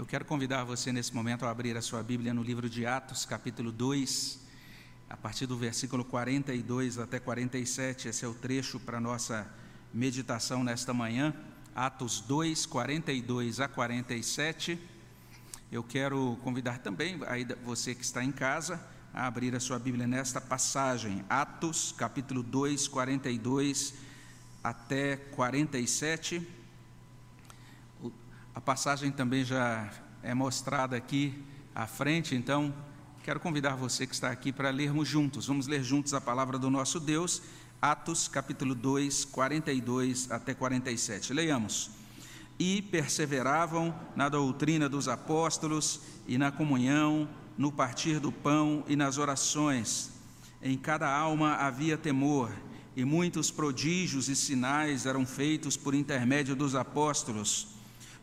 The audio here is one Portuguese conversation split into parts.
Eu quero convidar você nesse momento a abrir a sua Bíblia no livro de Atos, capítulo 2, a partir do versículo 42 até 47. Esse é o trecho para a nossa meditação nesta manhã. Atos 2, 42 a 47. Eu quero convidar também você que está em casa a abrir a sua Bíblia nesta passagem, Atos, capítulo 2, 42 até 47. A passagem também já é mostrada aqui à frente, então quero convidar você que está aqui para lermos juntos. Vamos ler juntos a palavra do nosso Deus, Atos, capítulo 2, 42 até 47. Leiamos. E perseveravam na doutrina dos apóstolos e na comunhão, no partir do pão e nas orações. Em cada alma havia temor, e muitos prodígios e sinais eram feitos por intermédio dos apóstolos.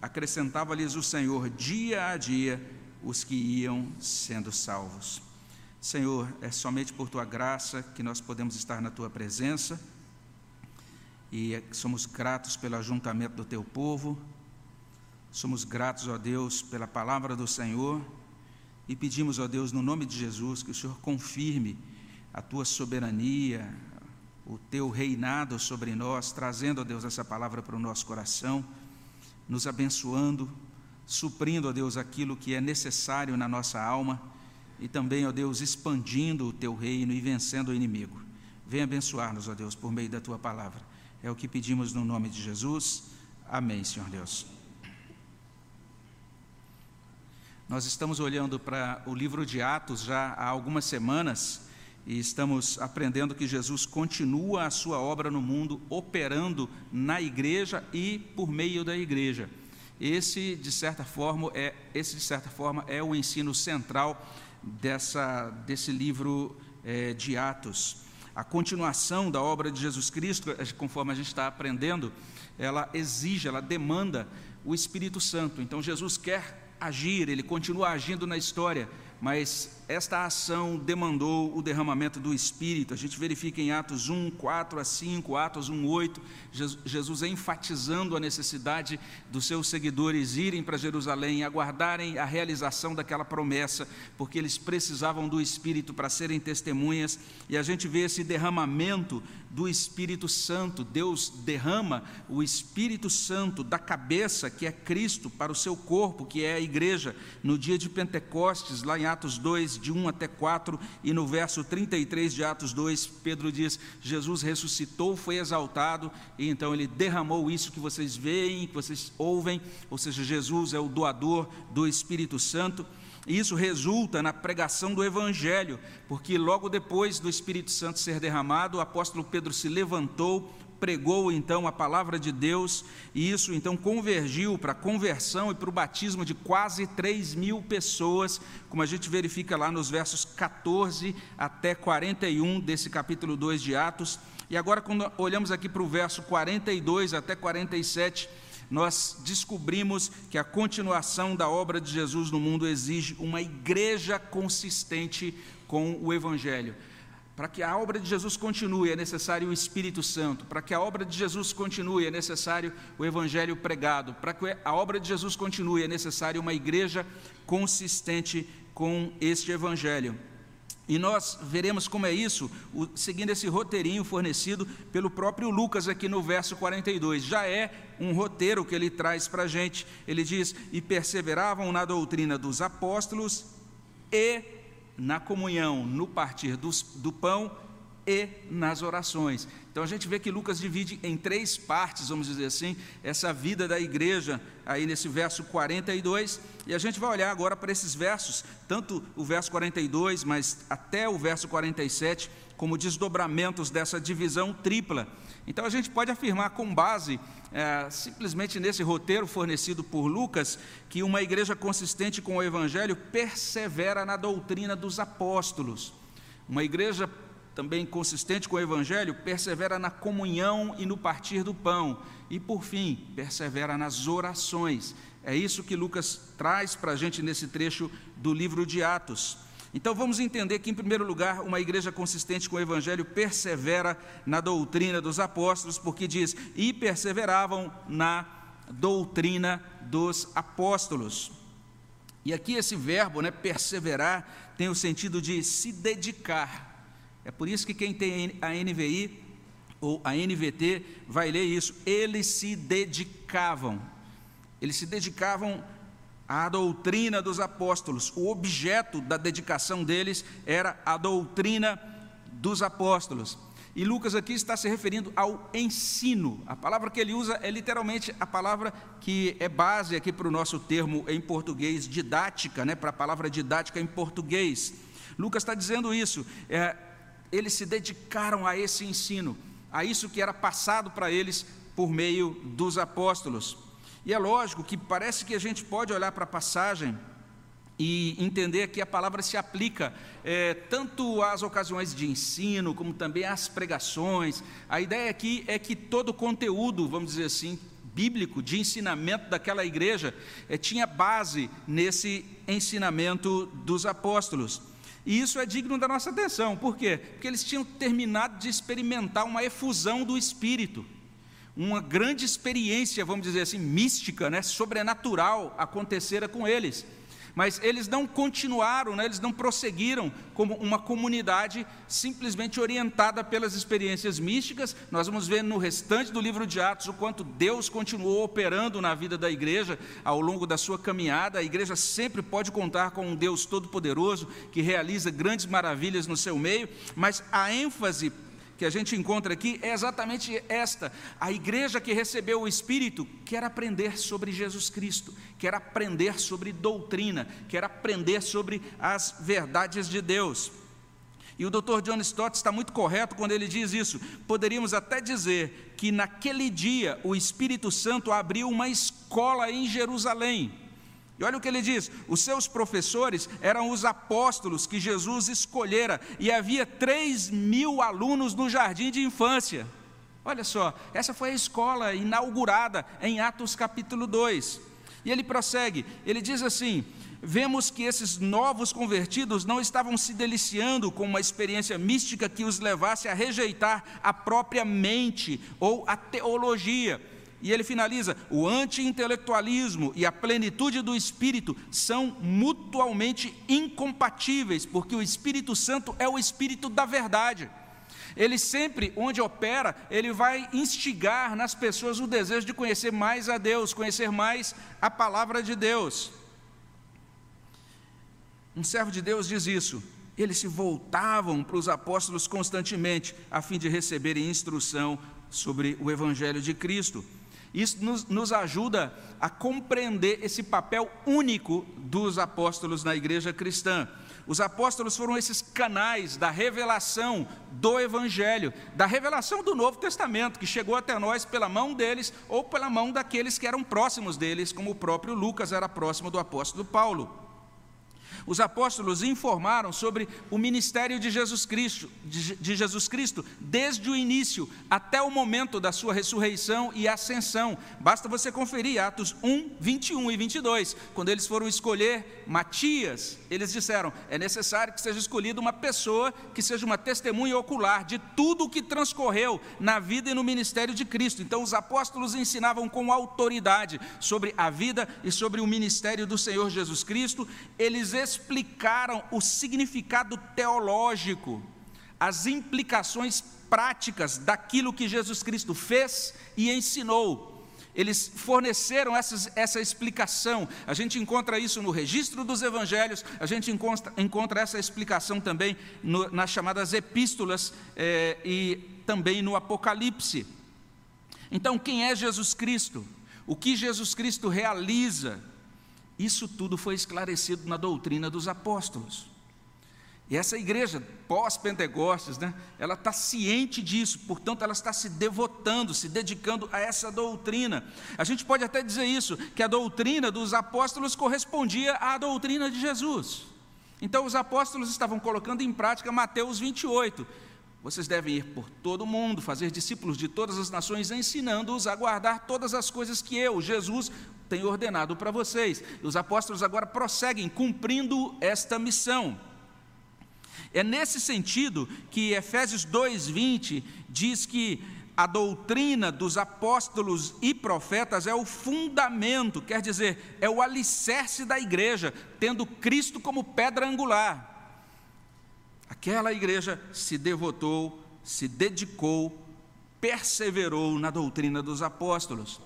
acrescentava-lhes o Senhor dia a dia os que iam sendo salvos. Senhor, é somente por tua graça que nós podemos estar na tua presença e é somos gratos pelo ajuntamento do teu povo, somos gratos, ó Deus, pela palavra do Senhor e pedimos, ó Deus, no nome de Jesus, que o Senhor confirme a tua soberania, o teu reinado sobre nós, trazendo, ó Deus, essa palavra para o nosso coração nos abençoando, suprindo, ó Deus, aquilo que é necessário na nossa alma e também, ó Deus, expandindo o teu reino e vencendo o inimigo. Venha abençoar-nos, ó Deus, por meio da tua palavra. É o que pedimos no nome de Jesus. Amém, Senhor Deus. Nós estamos olhando para o livro de Atos já há algumas semanas e estamos aprendendo que Jesus continua a sua obra no mundo, operando na igreja e por meio da igreja. Esse, de certa forma, é, esse, de certa forma, é o ensino central dessa, desse livro é, de Atos. A continuação da obra de Jesus Cristo, conforme a gente está aprendendo, ela exige, ela demanda o Espírito Santo. Então, Jesus quer agir, ele continua agindo na história, mas esta ação demandou o derramamento do Espírito. A gente verifica em Atos 1, 4 a 5, Atos 1, 8, Jesus enfatizando a necessidade dos seus seguidores irem para Jerusalém, aguardarem a realização daquela promessa, porque eles precisavam do Espírito para serem testemunhas, e a gente vê esse derramamento do Espírito Santo. Deus derrama o Espírito Santo da cabeça, que é Cristo, para o seu corpo, que é a igreja, no dia de Pentecostes, lá em Atos 2, de 1 até 4, e no verso 33 de Atos 2, Pedro diz: Jesus ressuscitou, foi exaltado, e então ele derramou isso que vocês veem, que vocês ouvem, ou seja, Jesus é o doador do Espírito Santo. E isso resulta na pregação do Evangelho, porque logo depois do Espírito Santo ser derramado, o apóstolo Pedro se levantou, pregou então a palavra de Deus, e isso então convergiu para a conversão e para o batismo de quase 3 mil pessoas, como a gente verifica lá nos versos 14 até 41 desse capítulo 2 de Atos. E agora, quando olhamos aqui para o verso 42 até 47, nós descobrimos que a continuação da obra de Jesus no mundo exige uma igreja consistente com o Evangelho. Para que a obra de Jesus continue, é necessário o Espírito Santo. Para que a obra de Jesus continue, é necessário o Evangelho pregado. Para que a obra de Jesus continue, é necessário uma igreja consistente com este Evangelho. E nós veremos como é isso, seguindo esse roteirinho fornecido pelo próprio Lucas aqui no verso 42. Já é um roteiro que ele traz para a gente. Ele diz: E perseveravam na doutrina dos apóstolos e na comunhão, no partir do, do pão e nas orações. Então a gente vê que Lucas divide em três partes, vamos dizer assim, essa vida da igreja, aí nesse verso 42, e a gente vai olhar agora para esses versos, tanto o verso 42, mas até o verso 47, como desdobramentos dessa divisão tripla. Então a gente pode afirmar, com base é, simplesmente nesse roteiro fornecido por Lucas, que uma igreja consistente com o Evangelho persevera na doutrina dos apóstolos. Uma igreja também consistente com o Evangelho persevera na comunhão e no partir do pão. E, por fim, persevera nas orações. É isso que Lucas traz para a gente nesse trecho do livro de Atos. Então vamos entender que, em primeiro lugar, uma igreja consistente com o Evangelho persevera na doutrina dos apóstolos, porque diz, e perseveravam na doutrina dos apóstolos. E aqui esse verbo, né, perseverar, tem o sentido de se dedicar. É por isso que quem tem a NVI ou a NVT vai ler isso. Eles se dedicavam. Eles se dedicavam a doutrina dos apóstolos. O objeto da dedicação deles era a doutrina dos apóstolos. E Lucas aqui está se referindo ao ensino. A palavra que ele usa é literalmente a palavra que é base aqui para o nosso termo em português, didática, né? para a palavra didática em português. Lucas está dizendo isso. É, eles se dedicaram a esse ensino, a isso que era passado para eles por meio dos apóstolos. E é lógico que parece que a gente pode olhar para a passagem e entender que a palavra se aplica é, tanto às ocasiões de ensino, como também às pregações. A ideia aqui é que todo o conteúdo, vamos dizer assim, bíblico, de ensinamento daquela igreja, é, tinha base nesse ensinamento dos apóstolos. E isso é digno da nossa atenção, por quê? Porque eles tinham terminado de experimentar uma efusão do Espírito uma grande experiência, vamos dizer assim, mística, né, sobrenatural acontecera com eles. Mas eles não continuaram, né, eles não prosseguiram como uma comunidade simplesmente orientada pelas experiências místicas. Nós vamos ver no restante do livro de Atos o quanto Deus continuou operando na vida da igreja ao longo da sua caminhada. A igreja sempre pode contar com um Deus todo-poderoso que realiza grandes maravilhas no seu meio, mas a ênfase que a gente encontra aqui é exatamente esta: a igreja que recebeu o Espírito quer aprender sobre Jesus Cristo, quer aprender sobre doutrina, quer aprender sobre as verdades de Deus. E o Dr. John Stott está muito correto quando ele diz isso. Poderíamos até dizer que naquele dia o Espírito Santo abriu uma escola em Jerusalém e olha o que ele diz: os seus professores eram os apóstolos que Jesus escolhera, e havia três mil alunos no jardim de infância. Olha só, essa foi a escola inaugurada em Atos capítulo 2. E ele prossegue, ele diz assim: vemos que esses novos convertidos não estavam se deliciando com uma experiência mística que os levasse a rejeitar a própria mente ou a teologia e ele finaliza: o anti-intelectualismo e a plenitude do Espírito são mutualmente incompatíveis, porque o Espírito Santo é o Espírito da verdade. Ele sempre, onde opera, ele vai instigar nas pessoas o desejo de conhecer mais a Deus, conhecer mais a palavra de Deus. Um servo de Deus diz isso. Eles se voltavam para os apóstolos constantemente, a fim de receberem instrução sobre o Evangelho de Cristo. Isso nos, nos ajuda a compreender esse papel único dos apóstolos na igreja cristã. Os apóstolos foram esses canais da revelação do Evangelho, da revelação do Novo Testamento, que chegou até nós pela mão deles ou pela mão daqueles que eram próximos deles, como o próprio Lucas era próximo do apóstolo Paulo. Os apóstolos informaram sobre o ministério de Jesus Cristo, de Jesus Cristo, desde o início até o momento da sua ressurreição e ascensão. Basta você conferir Atos 1, 21 e 22, quando eles foram escolher Matias, eles disseram: é necessário que seja escolhida uma pessoa que seja uma testemunha ocular de tudo o que transcorreu na vida e no ministério de Cristo. Então, os apóstolos ensinavam com autoridade sobre a vida e sobre o ministério do Senhor Jesus Cristo. Eles explicaram o significado teológico, as implicações práticas daquilo que Jesus Cristo fez e ensinou. eles forneceram essas, essa explicação. A gente encontra isso no registro dos evangelhos, a gente encontra, encontra essa explicação também no, nas chamadas epístolas é, e também no Apocalipse. Então, quem é Jesus Cristo? O que Jesus Cristo realiza? Isso tudo foi esclarecido na doutrina dos apóstolos. E essa igreja pós-Pentecostes, né, ela está ciente disso, portanto, ela está se devotando, se dedicando a essa doutrina. A gente pode até dizer isso, que a doutrina dos apóstolos correspondia à doutrina de Jesus. Então, os apóstolos estavam colocando em prática Mateus 28. Vocês devem ir por todo o mundo, fazer discípulos de todas as nações, ensinando-os a guardar todas as coisas que eu, Jesus, tenho ordenado para vocês. Os apóstolos agora prosseguem cumprindo esta missão. É nesse sentido que Efésios 2:20 diz que a doutrina dos apóstolos e profetas é o fundamento, quer dizer, é o alicerce da igreja, tendo Cristo como pedra angular. Aquela igreja se devotou, se dedicou, perseverou na doutrina dos apóstolos.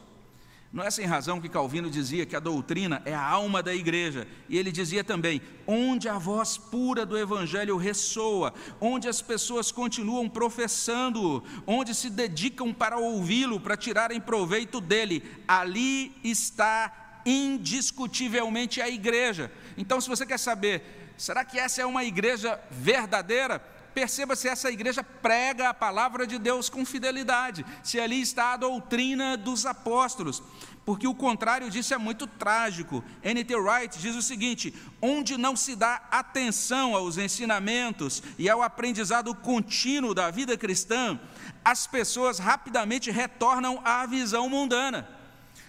Não é sem razão que Calvino dizia que a doutrina é a alma da igreja. E ele dizia também: onde a voz pura do evangelho ressoa, onde as pessoas continuam professando, onde se dedicam para ouvi-lo, para tirarem proveito dele, ali está indiscutivelmente a igreja. Então, se você quer saber, será que essa é uma igreja verdadeira? Perceba se essa igreja prega a palavra de Deus com fidelidade, se ali está a doutrina dos apóstolos, porque o contrário disso é muito trágico. N.T. Wright diz o seguinte: onde não se dá atenção aos ensinamentos e ao aprendizado contínuo da vida cristã, as pessoas rapidamente retornam à visão mundana.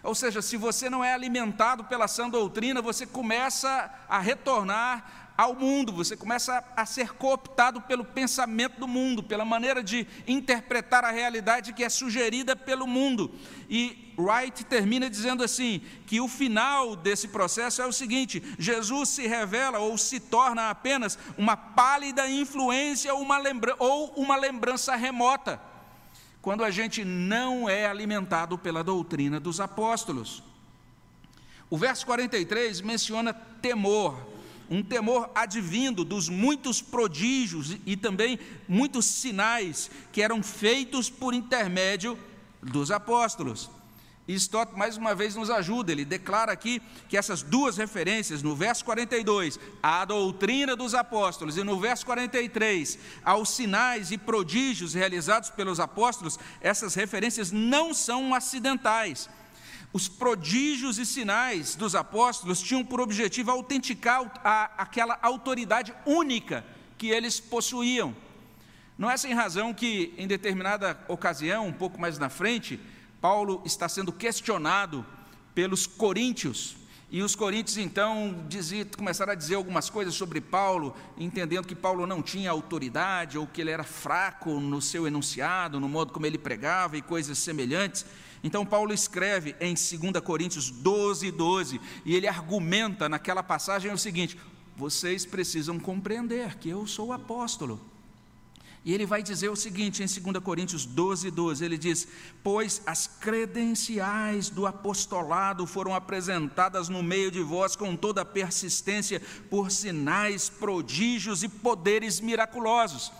Ou seja, se você não é alimentado pela sã doutrina, você começa a retornar ao mundo, você começa a ser cooptado pelo pensamento do mundo, pela maneira de interpretar a realidade que é sugerida pelo mundo. E Wright termina dizendo assim: que o final desse processo é o seguinte: Jesus se revela ou se torna apenas uma pálida influência uma, lembra ou uma lembrança remota, quando a gente não é alimentado pela doutrina dos apóstolos. O verso 43 menciona temor um temor advindo dos muitos prodígios e também muitos sinais que eram feitos por intermédio dos apóstolos. E Stott mais uma vez nos ajuda, ele declara aqui que essas duas referências, no verso 42, à doutrina dos apóstolos, e no verso 43, aos sinais e prodígios realizados pelos apóstolos, essas referências não são acidentais os prodígios e sinais dos apóstolos tinham por objetivo autenticar a, aquela autoridade única que eles possuíam. Não é sem razão que, em determinada ocasião, um pouco mais na frente, Paulo está sendo questionado pelos coríntios. E os coríntios então começaram a dizer algumas coisas sobre Paulo, entendendo que Paulo não tinha autoridade ou que ele era fraco no seu enunciado, no modo como ele pregava e coisas semelhantes. Então, Paulo escreve em 2 Coríntios 12, 12, e ele argumenta naquela passagem o seguinte: vocês precisam compreender que eu sou apóstolo. E ele vai dizer o seguinte em 2 Coríntios 12, 12: ele diz: Pois as credenciais do apostolado foram apresentadas no meio de vós com toda persistência, por sinais, prodígios e poderes miraculosos.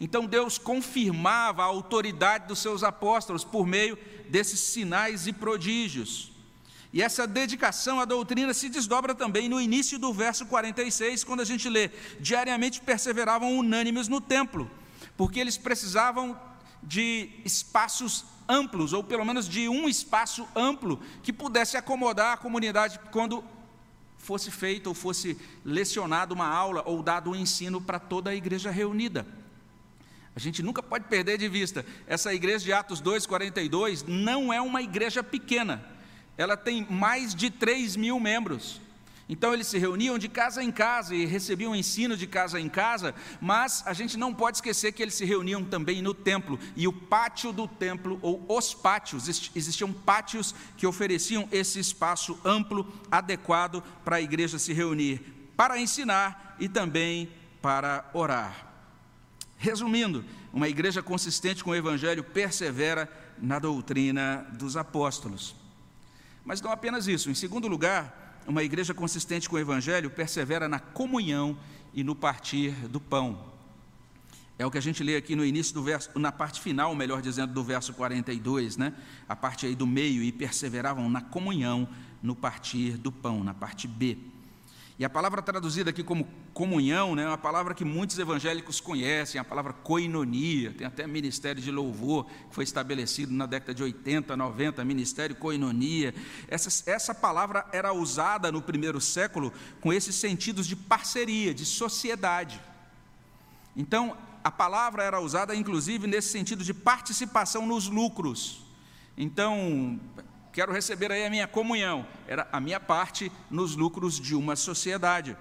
Então Deus confirmava a autoridade dos seus apóstolos por meio desses sinais e prodígios. E essa dedicação à doutrina se desdobra também no início do verso 46, quando a gente lê: diariamente perseveravam unânimes no templo, porque eles precisavam de espaços amplos, ou pelo menos de um espaço amplo que pudesse acomodar a comunidade quando fosse feita ou fosse lecionada uma aula ou dado um ensino para toda a igreja reunida. A gente nunca pode perder de vista, essa igreja de Atos 2,42 não é uma igreja pequena, ela tem mais de 3 mil membros. Então eles se reuniam de casa em casa e recebiam ensino de casa em casa, mas a gente não pode esquecer que eles se reuniam também no templo, e o pátio do templo, ou os pátios, existiam pátios que ofereciam esse espaço amplo, adequado para a igreja se reunir, para ensinar e também para orar. Resumindo, uma igreja consistente com o Evangelho persevera na doutrina dos apóstolos. Mas não apenas isso. Em segundo lugar, uma igreja consistente com o evangelho persevera na comunhão e no partir do pão. É o que a gente lê aqui no início do verso, na parte final, melhor dizendo, do verso 42, né? A parte aí do meio, e perseveravam na comunhão, no partir do pão, na parte B. E a palavra traduzida aqui como comunhão, né, é uma palavra que muitos evangélicos conhecem, a palavra coinonia, tem até ministério de louvor, que foi estabelecido na década de 80, 90, ministério coinonia. Essa, essa palavra era usada no primeiro século com esses sentidos de parceria, de sociedade. Então, a palavra era usada inclusive nesse sentido de participação nos lucros. Então, quero receber aí a minha comunhão, era a minha parte nos lucros de uma sociedade.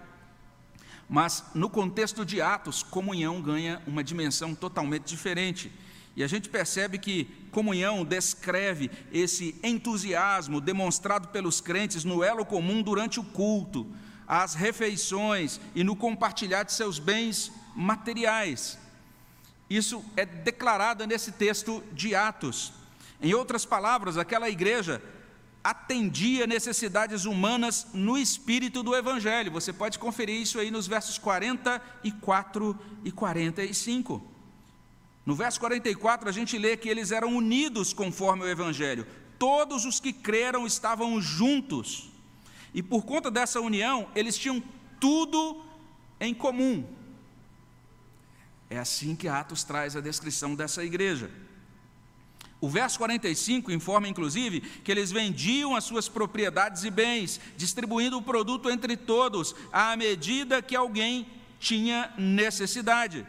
Mas no contexto de Atos, comunhão ganha uma dimensão totalmente diferente. E a gente percebe que comunhão descreve esse entusiasmo demonstrado pelos crentes no elo comum durante o culto, as refeições e no compartilhar de seus bens materiais. Isso é declarado nesse texto de Atos. Em outras palavras, aquela igreja atendia necessidades humanas no espírito do Evangelho. Você pode conferir isso aí nos versos 44 e 45. No verso 44, a gente lê que eles eram unidos conforme o Evangelho. Todos os que creram estavam juntos. E por conta dessa união, eles tinham tudo em comum. É assim que Atos traz a descrição dessa igreja. O verso 45 informa, inclusive, que eles vendiam as suas propriedades e bens, distribuindo o produto entre todos, à medida que alguém tinha necessidade.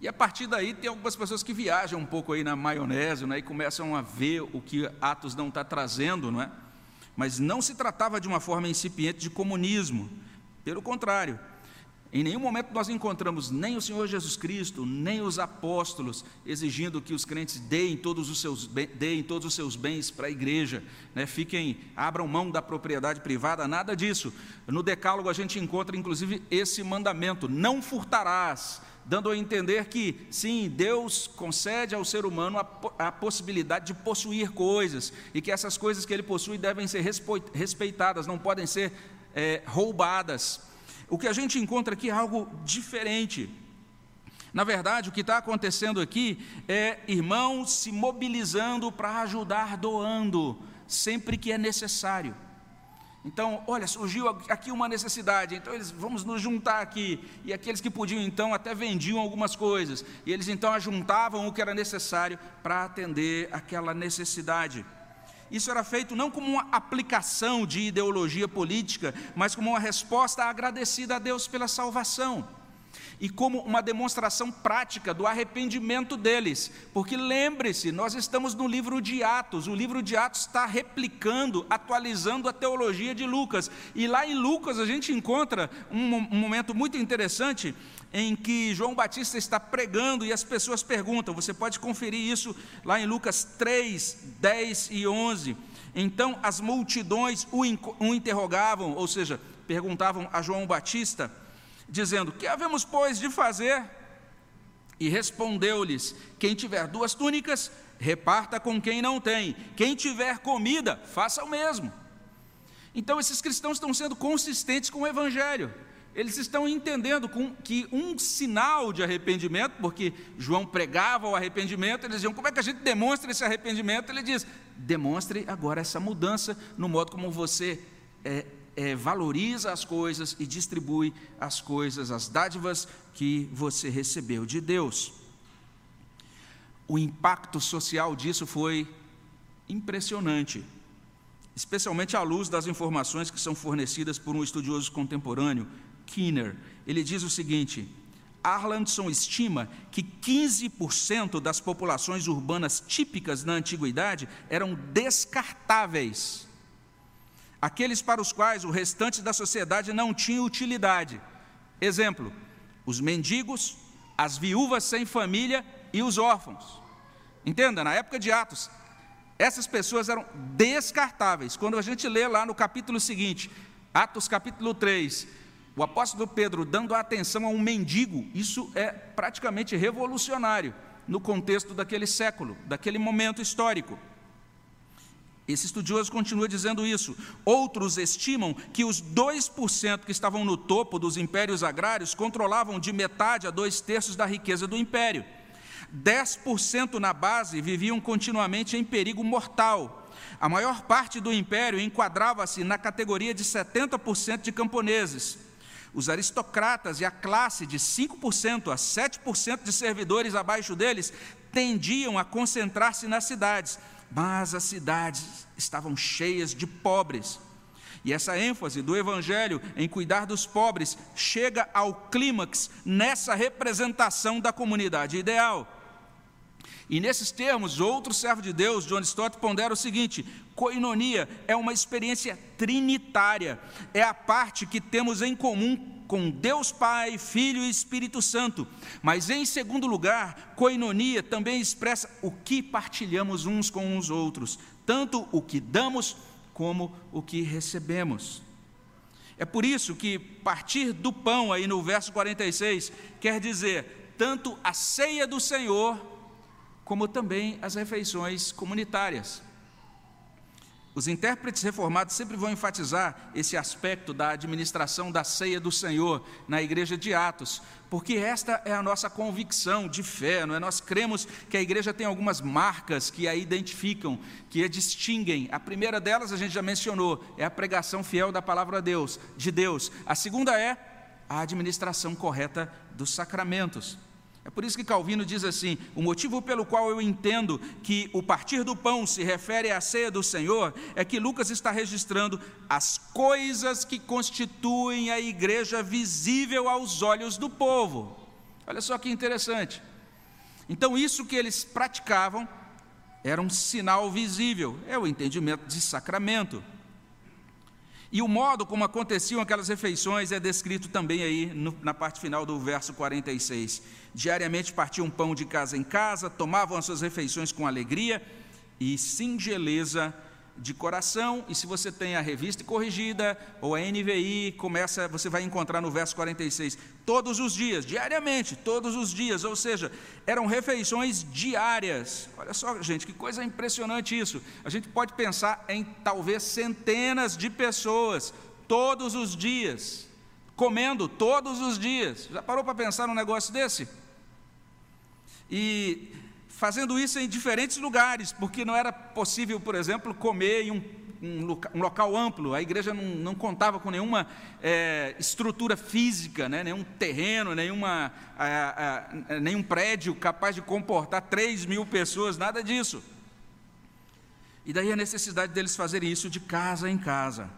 E a partir daí tem algumas pessoas que viajam um pouco aí na maionese né, e começam a ver o que Atos não está trazendo, não é? Mas não se tratava de uma forma incipiente de comunismo, pelo contrário, em nenhum momento nós encontramos nem o Senhor Jesus Cristo, nem os apóstolos exigindo que os crentes deem todos os seus, deem todos os seus bens para a igreja, né? fiquem, abram mão da propriedade privada, nada disso. No Decálogo a gente encontra inclusive esse mandamento: não furtarás, dando a entender que, sim, Deus concede ao ser humano a, a, possibilidade de possuir coisas, e que essas coisas que ele possui devem ser respeitadas, não podem ser é, roubadas. O que a gente encontra aqui é algo diferente. Na verdade, o que está acontecendo aqui é irmãos se mobilizando para ajudar doando, sempre que é necessário. Então, olha, surgiu aqui uma necessidade, então eles vamos nos juntar aqui. E aqueles que podiam, então, até vendiam algumas coisas. E eles então ajuntavam o que era necessário para atender aquela necessidade. Isso era feito não como uma aplicação de ideologia política, mas como uma resposta agradecida a Deus pela salvação e como uma demonstração prática do arrependimento deles. Porque lembre-se, nós estamos no livro de Atos, o livro de Atos está replicando, atualizando a teologia de Lucas. E lá em Lucas a gente encontra um, momento muito interessante em que João Batista está pregando e as pessoas perguntam, você pode conferir isso lá em Lucas 3, 10 e 11. Então as multidões o, o interrogavam, ou seja, perguntavam a João Batista, dizendo: Que havemos, pois, de fazer? E respondeu-lhes: Quem tiver duas túnicas, reparta com quem não tem. Quem tiver comida, faça o mesmo. Então, esses cristãos estão sendo consistentes com o Evangelho. Eles estão entendendo que um sinal de arrependimento, porque João pregava o arrependimento, eles diziam: como é que a gente demonstra esse arrependimento? Ele diz: demonstre agora essa mudança no modo como você é, é, valoriza as coisas e distribui as coisas, as dádivas que você recebeu de Deus. O impacto social disso foi impressionante, especialmente à luz das informações que são fornecidas por um estudioso contemporâneo, Kinner. Ele diz o seguinte: Arlandson estima que 15% das populações urbanas típicas na antiguidade eram descartáveis aqueles para os quais o restante da sociedade não tinha utilidade. Exemplo: os mendigos, as viúvas sem família e os órfãos. Entenda, na época de Atos, essas pessoas eram descartáveis. Quando a gente lê lá no capítulo seguinte, Atos capítulo 3, o apóstolo Pedro dando atenção a um mendigo, isso é praticamente revolucionário no contexto daquele século, daquele momento histórico. Esse estudioso continua dizendo isso. Outros estimam que os 2% que estavam no topo dos impérios agrários controlavam de metade a dois terços da riqueza do império. 10% na base viviam continuamente em perigo mortal. A maior parte do império enquadrava-se na categoria de 70% de camponeses. Os aristocratas e a classe de 5% a 7% de servidores abaixo deles tendiam a concentrar-se nas cidades mas as cidades estavam cheias de pobres. E essa ênfase do Evangelho em cuidar dos pobres chega ao clímax nessa representação da comunidade ideal. E nesses termos, outro servo de Deus, John Stott, pondera o seguinte: coinonia é uma experiência trinitária, é a parte que temos em comum com Deus Pai, Filho e Espírito Santo. Mas, em segundo lugar, coinonia também expressa o que partilhamos uns com os outros, tanto o que damos como o que recebemos. É por isso que partir do pão, aí no verso 46, quer dizer tanto a ceia do Senhor, como também as refeições comunitárias. Os intérpretes reformados sempre vão enfatizar esse aspecto da administração da ceia do Senhor na igreja de Atos, porque esta é a nossa convicção de fé, não é? Nós cremos que a igreja tem algumas marcas que a identificam, que a distinguem. A primeira delas a gente já mencionou, é a pregação fiel da palavra de Deus, de Deus. A segunda é a administração correta dos sacramentos. É por isso que Calvino diz assim: o motivo pelo qual eu entendo que o partir do pão se refere à ceia do Senhor é que Lucas está registrando as coisas que constituem a igreja visível aos olhos do povo. Olha só que interessante. Então, isso que eles praticavam era um sinal visível, é o entendimento de sacramento. E o modo como aconteciam aquelas refeições é descrito também aí no, na parte final do verso 46. Diariamente partiam pão de casa em casa, tomavam as suas refeições com alegria e singeleza de coração, e se você tem a revista corrigida ou a NVI, começa, você vai encontrar no verso 46, todos os dias, diariamente, todos os dias, ou seja, eram refeições diárias. Olha só, gente, que coisa impressionante isso. A gente pode pensar em talvez centenas de pessoas todos os dias, comendo todos os dias. Já parou para pensar num negócio desse? E fazendo isso em diferentes lugares, porque não era possível, por exemplo, comer em um, um, local, um local, amplo, a igreja não, não contava com nenhuma é, estrutura física, né, nenhum terreno, nenhuma, a, a, nenhum prédio capaz de comportar 3 mil pessoas, nada disso. E daí a necessidade deles fazerem isso de casa em casa.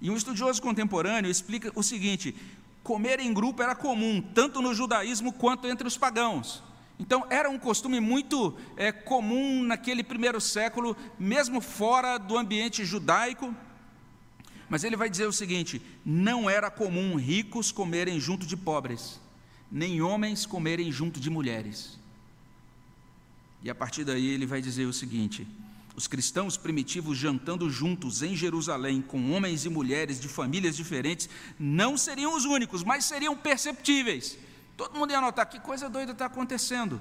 E um estudioso contemporâneo explica o seguinte: comer em grupo era comum, tanto no judaísmo quanto entre os pagãos. Então, era um costume muito é, comum naquele primeiro século, mesmo fora do ambiente judaico. Mas ele vai dizer o seguinte: não era comum ricos comerem junto de pobres, nem homens comerem junto de mulheres. E a partir daí ele vai dizer o seguinte: os cristãos primitivos jantando juntos em Jerusalém, com homens e mulheres de famílias diferentes, não seriam os únicos, mas seriam perceptíveis. Todo mundo ia notar que coisa doida está acontecendo.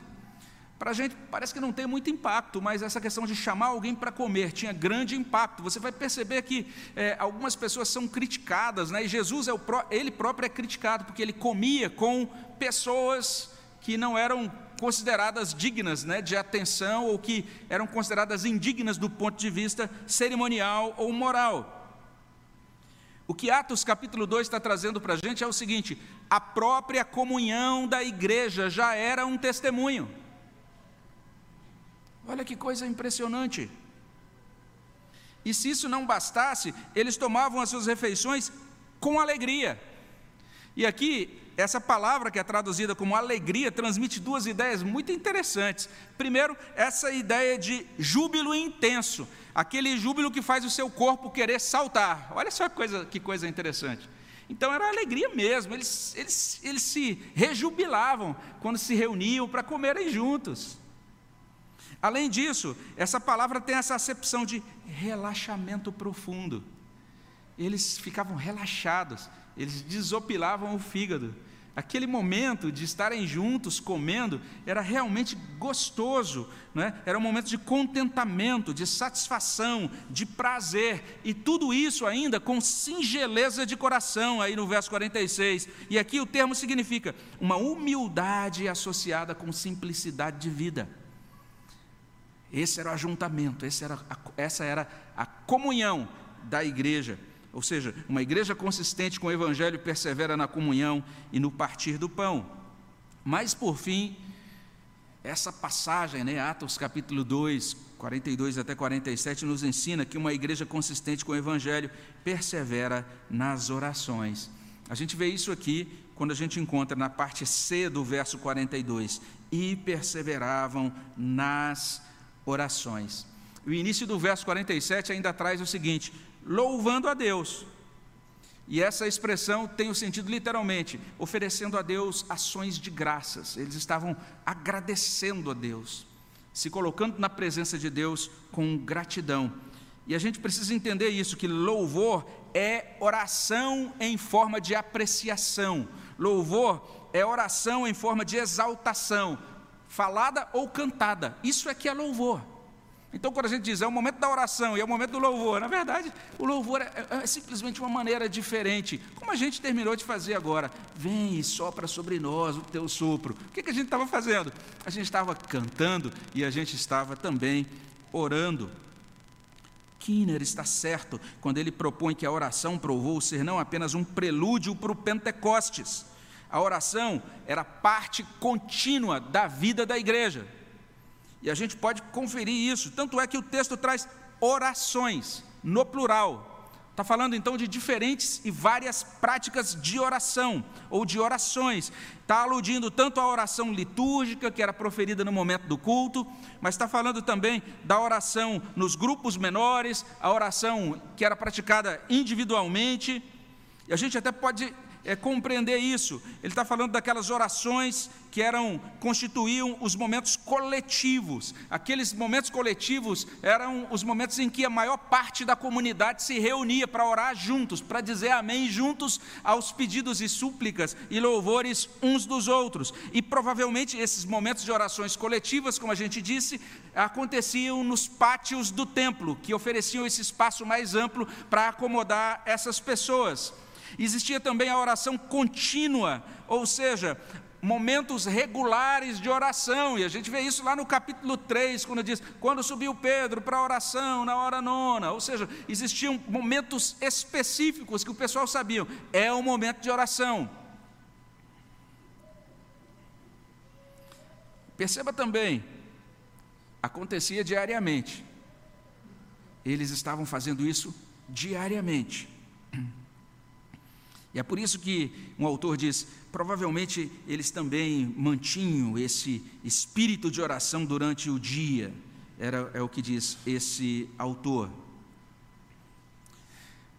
Para a gente parece que não tem muito impacto, mas essa questão de chamar alguém para comer tinha grande impacto. Você vai perceber que é, algumas pessoas são criticadas, né? e Jesus, é o pró ele próprio é criticado, porque ele comia com pessoas que não eram consideradas dignas né, de atenção ou que eram consideradas indignas do ponto de vista cerimonial ou moral. O que Atos capítulo 2 está trazendo para a gente é o seguinte: a própria comunhão da igreja já era um testemunho. Olha que coisa impressionante. E se isso não bastasse, eles tomavam as suas refeições com alegria. E aqui, essa palavra que é traduzida como alegria transmite duas ideias muito interessantes. Primeiro, essa ideia de júbilo intenso aquele júbilo que faz o seu corpo querer saltar. Olha só que coisa, que coisa interessante. Então era alegria mesmo, eles, eles, eles se rejubilavam quando se reuniam para comerem juntos. Além disso, essa palavra tem essa acepção de relaxamento profundo. Eles ficavam relaxados, eles desopilavam o fígado. Aquele momento de estarem juntos comendo era realmente gostoso, é? era um momento de contentamento, de satisfação, de prazer, e tudo isso ainda com singeleza de coração, aí no verso 46. E aqui o termo significa uma humildade associada com simplicidade de vida. Esse era o ajuntamento, era a, essa era a comunhão da igreja. Ou seja, uma igreja consistente com o Evangelho persevera na comunhão e no partir do pão. Mas, por fim, essa passagem, né, Atos capítulo 2, 42 até 47, nos ensina que uma igreja consistente com o Evangelho persevera nas orações. A gente vê isso aqui quando a gente encontra na parte C do verso 42, e perseveravam nas orações. O início do verso 47 ainda traz o seguinte: louvando a Deus. E essa expressão tem o sentido literalmente, oferecendo a Deus ações de graças. Eles estavam agradecendo a Deus, se colocando na presença de Deus com gratidão. E a gente precisa entender isso, que louvor é oração em forma de apreciação. Louvor é oração em forma de exaltação, falada ou cantada. Isso é que é louvor. Então, quando a gente diz é o momento da oração e é o momento do louvor, na verdade, o louvor é, é, é simplesmente uma maneira diferente, como a gente terminou de fazer agora. Vem e sopra sobre nós o teu sopro. O que, que a gente estava fazendo? A gente estava cantando e a gente estava também orando. Kinner está certo quando ele propõe que a oração provou ser não apenas um prelúdio para o Pentecostes. A oração era parte contínua da vida da igreja. E a gente pode conferir isso. Tanto é que o texto traz orações, no plural. Está falando então de diferentes e várias práticas de oração ou de orações. Está aludindo tanto à oração litúrgica, que era proferida no momento do culto, mas está falando também da oração nos grupos menores, a oração que era praticada individualmente. E a gente até pode é, compreender isso. Ele está falando daquelas orações que eram constituíam os momentos coletivos. Aqueles momentos coletivos eram os momentos em que a maior parte da comunidade se reunia para orar juntos, para dizer amém juntos aos pedidos e súplicas e louvores uns dos outros. E provavelmente esses momentos de orações coletivas, como a gente disse, aconteciam nos pátios do templo, que ofereciam esse espaço mais amplo para acomodar essas pessoas. Existia também a oração contínua, ou seja, momentos regulares de oração, e a gente vê isso lá no capítulo 3, quando diz: quando subiu Pedro para a oração na hora nona, ou seja, existiam momentos específicos que o pessoal sabia, é o momento de oração. Perceba também, acontecia diariamente, eles estavam fazendo isso diariamente. E é por isso que um autor diz: provavelmente eles também mantinham esse espírito de oração durante o dia. Era, é o que diz esse autor.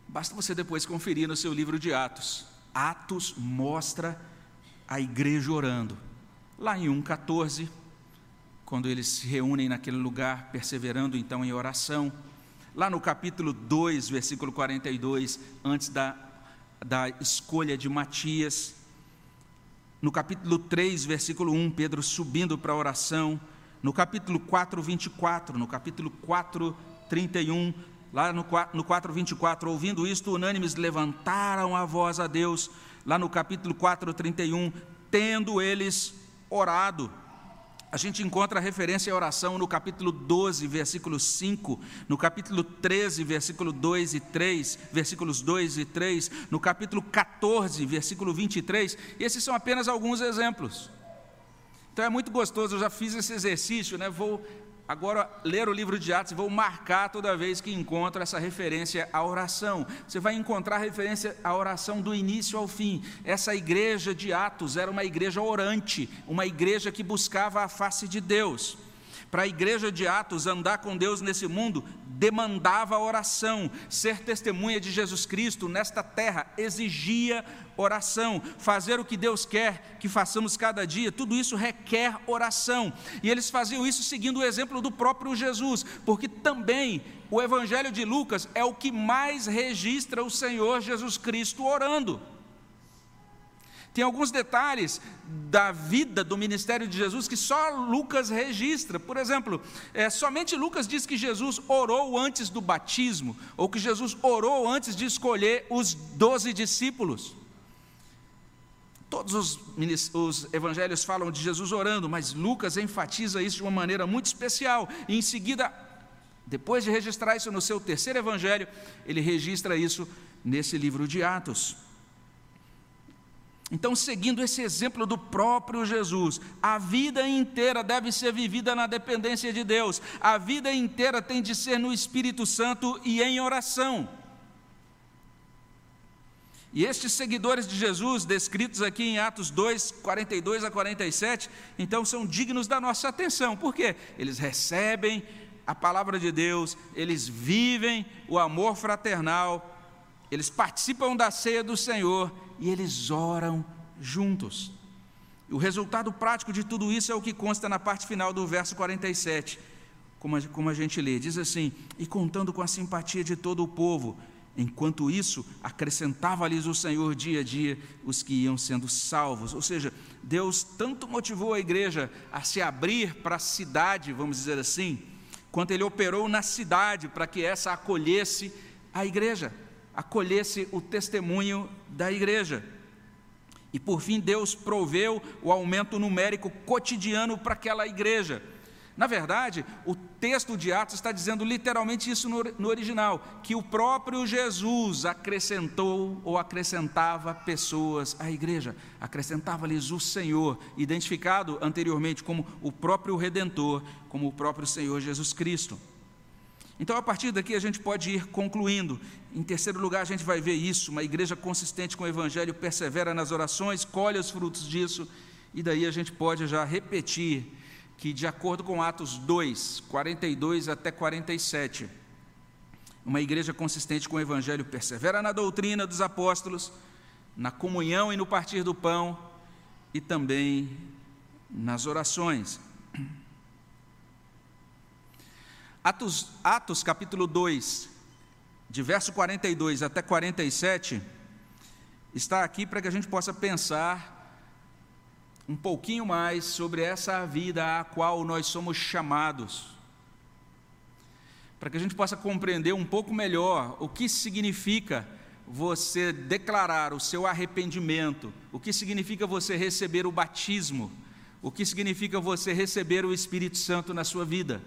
Basta você depois conferir no seu livro de Atos. Atos mostra a igreja orando. Lá em 1,14, quando eles se reúnem naquele lugar, perseverando então em oração. Lá no capítulo 2, versículo 42, antes da da escolha de Matias. No capítulo 3, versículo 1, Pedro subindo para a oração. No capítulo 4, 24, no capítulo 4, 31, lá no, no 4, 24, ouvindo isto, unânimes levantaram a voz a Deus. Lá no capítulo 4, 31, tendo eles orado. A gente encontra a referência à oração no capítulo 12, versículo 5, no capítulo 13, versículo 2 e 3, versículos 2 e 3, no capítulo 14, versículo 23. E esses são apenas alguns exemplos. Então é muito gostoso, eu já fiz esse exercício, né? Vou agora ler o livro de Atos e vou marcar toda vez que encontro essa referência à oração. Você vai encontrar referência à oração do início ao fim. Essa igreja de Atos era uma igreja orante, uma igreja que buscava a face de Deus. Para a igreja de Atos andar com Deus nesse mundo, demandava oração. Ser testemunha de Jesus Cristo nesta terra exigia oração. Fazer o que Deus quer que façamos cada dia, tudo isso requer oração. E eles faziam isso seguindo o exemplo do próprio Jesus, porque também o Evangelho de Lucas é o que mais registra o Senhor Jesus Cristo orando. Tem alguns detalhes da vida do ministério de Jesus que só Lucas registra. Por exemplo, é, somente Lucas diz que Jesus orou antes do batismo, ou que Jesus orou antes de escolher os doze discípulos. Todos os, os, evangelhos falam de Jesus orando, mas Lucas enfatiza isso de uma maneira muito especial. E em seguida, depois de registrar isso no seu terceiro evangelho, ele registra isso nesse livro de Atos. Então, seguindo esse exemplo do próprio Jesus, a vida inteira deve ser vivida na dependência de Deus, a vida inteira tem de ser no Espírito Santo e em oração. E estes seguidores de Jesus, descritos aqui em Atos 2, 42 a 47, então são dignos da nossa atenção, por quê? Eles recebem a palavra de Deus, eles vivem o amor fraternal, eles participam da ceia do Senhor e eles oram juntos. O resultado prático de tudo isso é o que consta na parte final do verso 47, como a, como a gente lê: diz assim: E contando com a simpatia de todo o povo, enquanto isso, acrescentava-lhes o Senhor dia a dia os que iam sendo salvos. Ou seja, Deus tanto motivou a igreja a se abrir para a cidade, vamos dizer assim, quanto Ele operou na cidade para que essa acolhesse a igreja acolhesse o testemunho da igreja. E por fim, Deus proveu o aumento numérico cotidiano para aquela igreja. Na verdade, o texto de Atos está dizendo literalmente isso no, original: que o próprio Jesus acrescentou ou acrescentava pessoas à igreja, acrescentava-lhes o Senhor, identificado anteriormente como o próprio Redentor, como o próprio Senhor Jesus Cristo. Então, a partir daqui, a gente pode ir concluindo. Em terceiro lugar, a gente vai ver isso: uma igreja consistente com o Evangelho persevera nas orações, colhe os frutos disso, e daí a gente pode já repetir que, de acordo com Atos 2, 42 até 47, uma igreja consistente com o Evangelho persevera na doutrina dos apóstolos, na comunhão e no partir do pão, e também nas orações. Atos, Atos capítulo 2, de verso 42 até 47, está aqui para que a gente possa pensar um pouquinho mais sobre essa vida a qual nós somos chamados. Para que a gente possa compreender um pouco melhor o que significa você declarar o seu arrependimento, o que significa você receber o batismo, o que significa você receber o Espírito Santo na sua vida.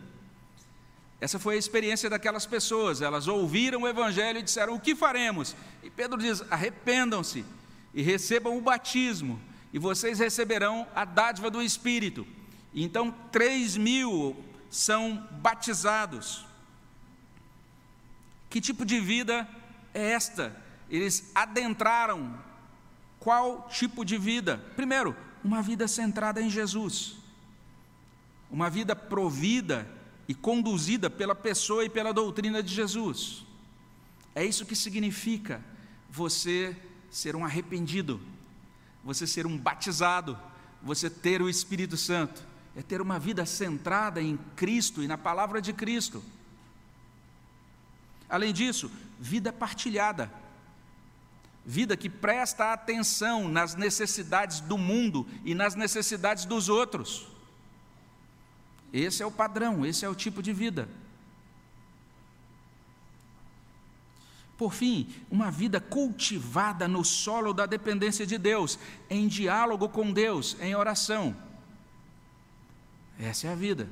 Essa foi a experiência daquelas pessoas. Elas ouviram o Evangelho e disseram: O que faremos? E Pedro diz: Arrependam-se e recebam o batismo, e vocês receberão a dádiva do Espírito. E então, três mil são batizados. Que tipo de vida é esta? Eles adentraram qual tipo de vida? Primeiro, uma vida centrada em Jesus, uma vida provida e conduzida pela pessoa e pela doutrina de Jesus. É isso que significa você ser um arrependido, você ser um batizado, você ter o Espírito Santo, é ter uma vida centrada em Cristo e na palavra de Cristo. Além disso, vida partilhada, vida que presta atenção nas necessidades do mundo e nas necessidades dos outros. Esse é o padrão, esse é o tipo de vida. Por fim, uma vida cultivada no solo da dependência de Deus, em diálogo com Deus, em oração. Essa é a vida.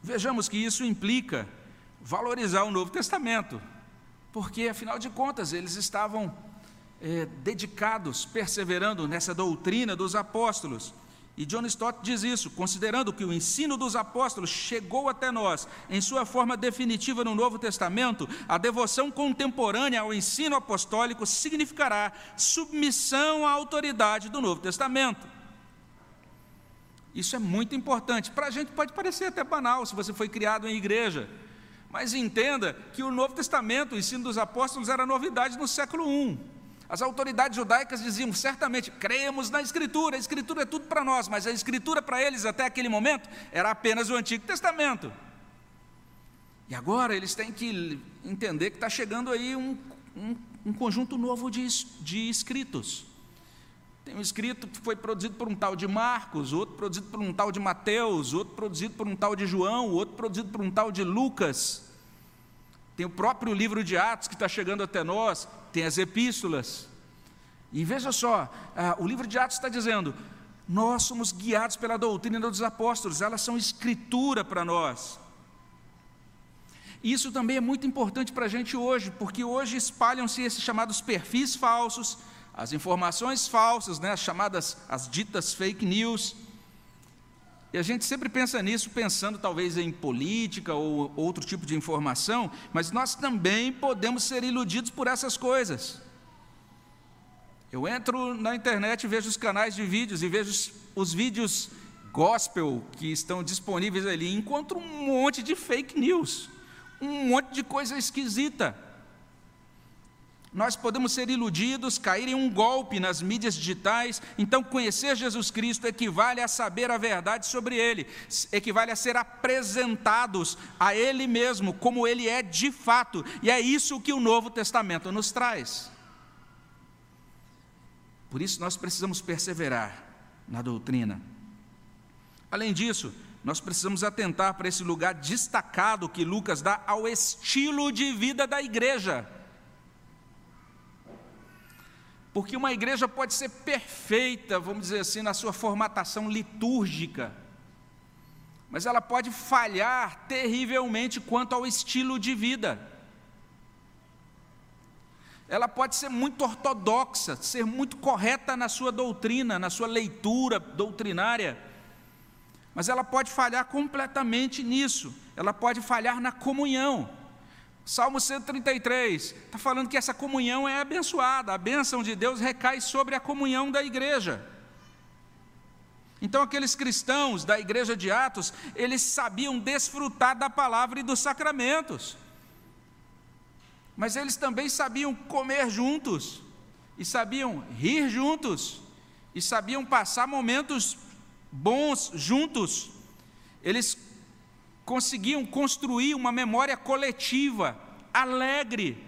Vejamos que isso implica valorizar o Novo Testamento, porque, afinal de contas, eles estavam é, dedicados, perseverando nessa doutrina dos apóstolos. E John Stott diz isso, considerando que o ensino dos apóstolos chegou até nós em sua forma definitiva no Novo Testamento, a devoção contemporânea ao ensino apostólico significará submissão à autoridade do Novo Testamento. Isso é muito importante. Para a gente pode parecer até banal se você foi criado em igreja, mas entenda que o Novo Testamento, o ensino dos apóstolos, era novidade no século I. As autoridades judaicas diziam certamente: cremos na Escritura, a Escritura é tudo para nós, mas a Escritura para eles até aquele momento era apenas o Antigo Testamento. E agora eles têm que entender que está chegando aí um, um, um conjunto novo de, de escritos. Tem um escrito que foi produzido por um tal de Marcos, outro produzido por um tal de Mateus, outro produzido por um tal de João, outro produzido por um tal de Lucas. Tem o próprio livro de Atos que está chegando até nós, tem as epístolas. E veja só, ah, o livro de Atos está dizendo: nós somos guiados pela doutrina dos apóstolos, elas são escritura para nós. Isso também é muito importante para a gente hoje, porque hoje espalham-se esses chamados perfis falsos, as informações falsas, né, as chamadas, as ditas fake news. E a gente sempre pensa nisso, pensando talvez em política ou outro tipo de informação, mas nós também podemos ser iludidos por essas coisas. Eu entro na internet e vejo os canais de vídeos e vejo os, os vídeos gospel que estão disponíveis ali, e encontro um monte de fake news, um monte de coisa esquisita nós podemos ser iludidos, cair em um golpe nas mídias digitais. Então, conhecer Jesus Cristo equivale a saber a verdade sobre Ele, equivale a ser apresentados a Ele mesmo, como Ele é de fato. E é isso que o Novo Testamento nos traz. Por isso, nós precisamos perseverar na doutrina. Além disso, nós precisamos atentar para esse lugar destacado que Lucas dá ao estilo de vida da igreja. Porque uma igreja pode ser perfeita, vamos dizer assim, na sua formatação litúrgica, mas ela pode falhar terrivelmente quanto ao estilo de vida. Ela pode ser muito ortodoxa, ser muito correta na sua doutrina, na sua leitura doutrinária, mas ela pode falhar completamente nisso, ela pode falhar na comunhão. Salmo 133 está falando que essa comunhão é abençoada, a bênção de Deus recai sobre a comunhão da igreja. Então, aqueles cristãos da igreja de Atos, eles sabiam desfrutar da palavra e dos sacramentos, mas eles também sabiam comer juntos, e sabiam rir juntos, e sabiam passar momentos bons juntos. Eles conseguiam construir uma memória coletiva, alegre.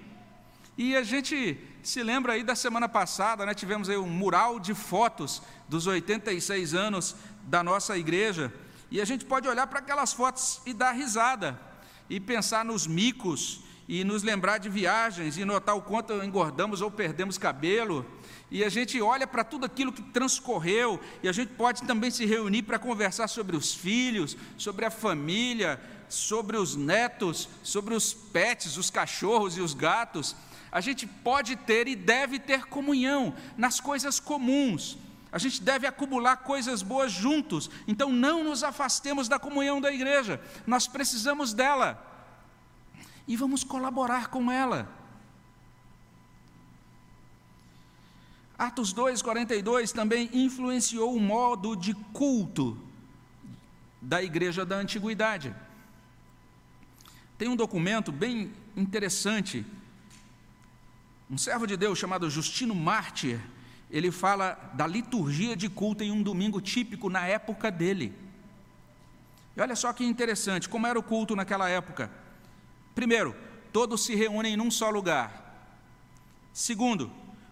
E a gente se lembra aí da semana passada, né, tivemos aí um mural de fotos dos 86 anos da nossa igreja, e a gente pode olhar para aquelas fotos e dar risada, e pensar nos micos, e nos lembrar de viagens, e notar o quanto engordamos ou perdemos cabelo, e a gente olha para tudo aquilo que transcorreu, e a gente pode também se reunir para conversar sobre os filhos, sobre a família, sobre os netos, sobre os pets, os cachorros e os gatos. A gente pode ter e deve ter comunhão nas coisas comuns. A gente deve acumular coisas boas juntos. Então não nos afastemos da comunhão da igreja. Nós precisamos dela. E vamos colaborar com ela. Atos 2, 42 também influenciou o modo de culto da igreja da antiguidade. Tem um documento bem interessante. Um servo de Deus chamado Justino Mártir, ele fala da liturgia de culto em um domingo típico na época dele. E olha só que interessante, como era o culto naquela época. Primeiro, todos se reúnem num só lugar. Segundo,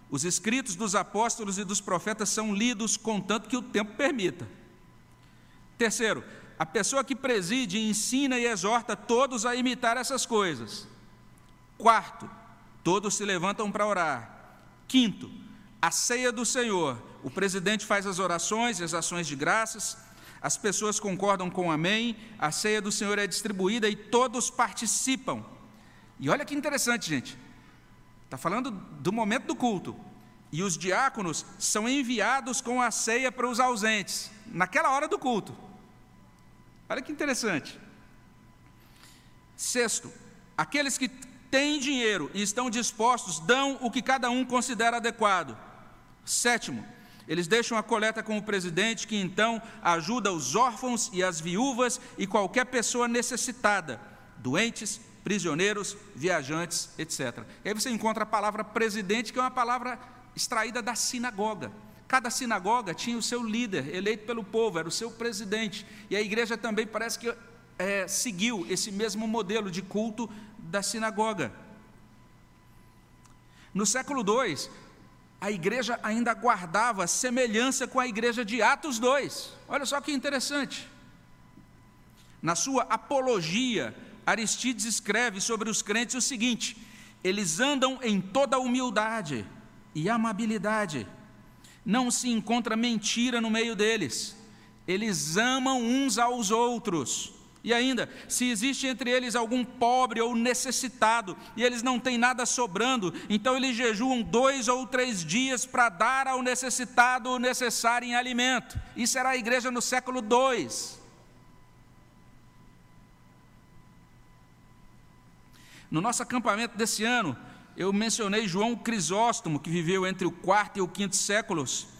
os escritos dos apóstolos e dos profetas são lidos contanto que o tempo permita. Terceiro, a pessoa que preside ensina e exorta todos a imitar essas coisas. Quarto, todos se levantam para orar. Quinto, a ceia do Senhor. O presidente faz as orações e as ações de graças, as pessoas concordam com amém, a ceia do Senhor é distribuída e todos participam. E olha que interessante, gente. Está falando do momento do culto. E os diáconos são enviados com a ceia para os ausentes, naquela hora do culto. Olha que interessante. Sexto, aqueles que têm dinheiro e estão dispostos dão o que cada um considera adequado. Sétimo, eles deixam a coleta com o presidente, que então ajuda os órfãos e as viúvas e qualquer pessoa necessitada, doentes, prisioneiros, viajantes, etc. E aí você encontra a palavra presidente, que é uma palavra extraída da sinagoga. Cada sinagoga tinha o seu líder, eleito pelo povo, era o seu presidente. E a igreja também parece que é, seguiu esse mesmo modelo de culto da sinagoga. No século II, a igreja ainda guardava semelhança com a igreja de Atos 2. Olha só que interessante. Na sua apologia, Aristides escreve sobre os crentes o seguinte: eles andam em toda humildade e amabilidade, não se encontra mentira no meio deles, eles amam uns aos outros. E ainda, se existe entre eles algum pobre ou necessitado, e eles não têm nada sobrando, então eles jejuam dois ou três dias para dar ao necessitado o necessário em alimento. Isso era a igreja no século II. No nosso acampamento desse ano, eu mencionei João Crisóstomo, que viveu entre o quarto e o quinto séculos.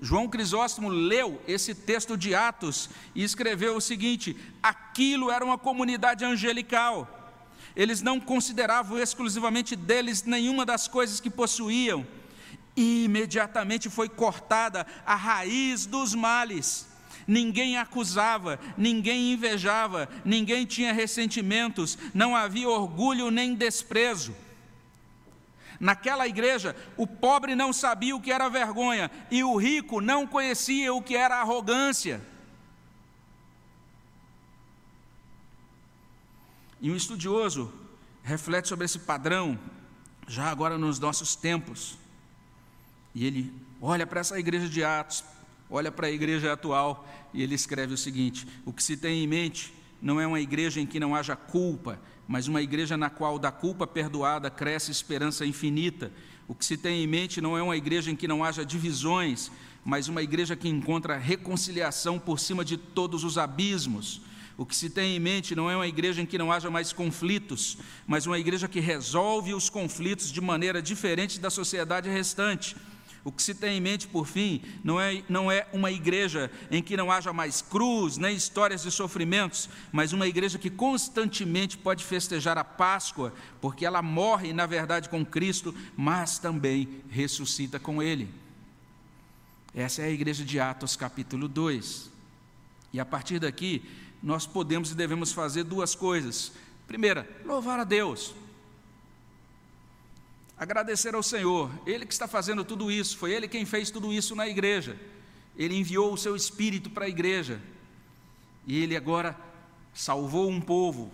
João Crisóstomo leu esse texto de Atos e escreveu o seguinte: aquilo era uma comunidade angelical. Eles não consideravam exclusivamente deles nenhuma das coisas que possuíam. E imediatamente foi cortada a raiz dos males. Ninguém acusava, ninguém invejava, ninguém tinha ressentimentos, não havia orgulho nem desprezo. Naquela igreja, o pobre não sabia o que era vergonha e o rico não conhecia o que era arrogância. E um estudioso reflete sobre esse padrão, já agora nos nossos tempos. E ele olha para essa igreja de Atos, olha para a igreja atual e ele escreve o seguinte: o que se tem em mente não é uma igreja em que não haja culpa, mas uma igreja na qual da culpa perdoada cresce esperança infinita. O que se tem em mente não é uma igreja em que não haja divisões, mas uma igreja que encontra reconciliação por cima de todos os abismos. O que se tem em mente não é uma igreja em que não haja mais conflitos, mas uma igreja que resolve os conflitos de maneira diferente da sociedade restante. O que se tem em mente, por fim, não é, não é uma igreja em que não haja mais cruz, nem histórias de sofrimentos, mas uma igreja que constantemente pode festejar a Páscoa, porque ela morre, na verdade, com Cristo, mas também ressuscita com Ele. Essa é a igreja de Atos, capítulo 2. E a partir daqui, nós podemos e devemos fazer duas coisas. Primeira, louvar a Deus agradecer ao Senhor, Ele que está fazendo tudo isso, foi Ele quem fez tudo isso na igreja. Ele enviou o seu Espírito para a igreja e Ele agora salvou um povo.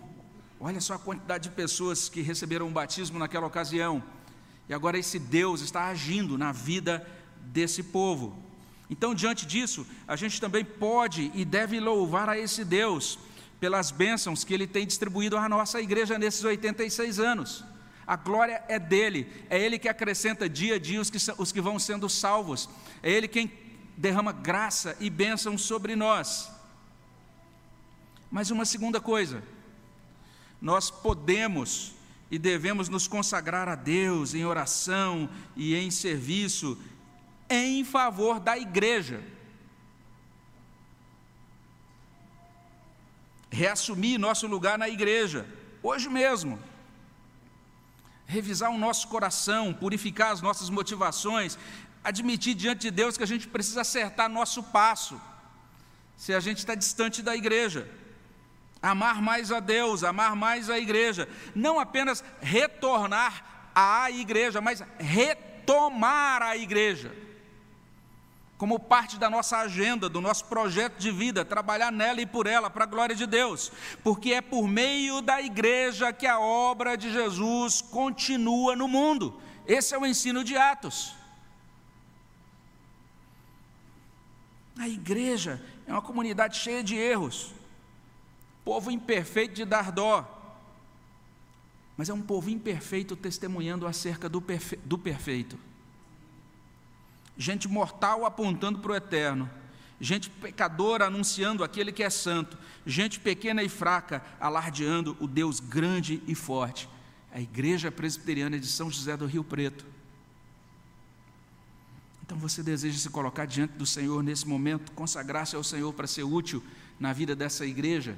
Olha só a quantidade de pessoas que receberam o batismo naquela ocasião. E agora esse Deus está agindo na vida desse povo. Então, diante disso, a gente também pode e deve louvar a esse Deus pelas bênçãos que Ele tem distribuído à nossa igreja nesses 86 anos. A glória é dele, é ele que acrescenta dia a dia os que, os que vão sendo salvos, é ele quem derrama graça e bênção sobre nós. Mas uma segunda coisa, nós podemos e devemos nos consagrar a Deus em oração e em serviço em favor da igreja. Reassumir nosso lugar na igreja, hoje mesmo revisar o nosso coração, purificar as nossas motivações, admitir diante de Deus que a gente precisa acertar nosso passo, se a gente está distante da igreja. Amar mais a Deus, amar mais a igreja, não apenas retornar à igreja, mas retomar a igreja como parte da nossa agenda, do nosso projeto de vida, trabalhar nela e por ela, para a glória de Deus, porque é por meio da igreja que a obra de Jesus continua no mundo. Esse é o ensino de Atos. A igreja é uma comunidade cheia de erros, povo imperfeito de dar dó, mas é um povo imperfeito testemunhando acerca do, perfe do perfeito gente mortal apontando para o eterno, gente pecadora anunciando aquele que é santo, gente pequena e fraca alardeando o Deus grande e forte. A Igreja Presbiteriana de São José do Rio Preto. Então você deseja se colocar diante do Senhor nesse momento, consagrar-se ao Senhor para ser útil na vida dessa igreja?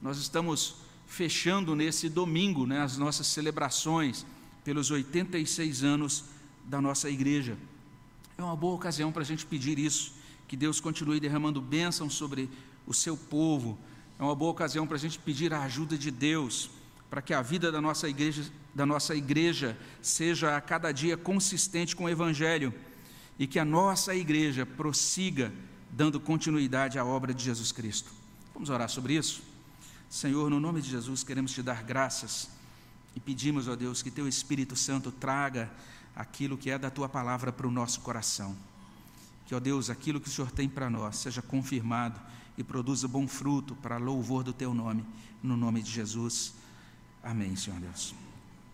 Nós estamos fechando nesse domingo né, as nossas celebrações pelos 86 anos da nossa igreja. É uma boa ocasião para a gente pedir isso, que Deus continue derramando bênção sobre o seu povo. É uma boa ocasião para a gente pedir a ajuda de Deus para que a vida da nossa igreja, da nossa igreja seja a cada dia consistente com o Evangelho e que a nossa igreja prossiga dando continuidade à obra de Jesus Cristo. Vamos orar sobre isso? Senhor, no nome de Jesus, queremos te dar graças e pedimos, ó Deus, que teu Espírito Santo traga aquilo que é da tua palavra para o nosso coração. Que, ó Deus, aquilo que o Senhor tem para nós seja confirmado e produza bom fruto para louvor do teu nome, no nome de Jesus. Amém, Senhor Deus.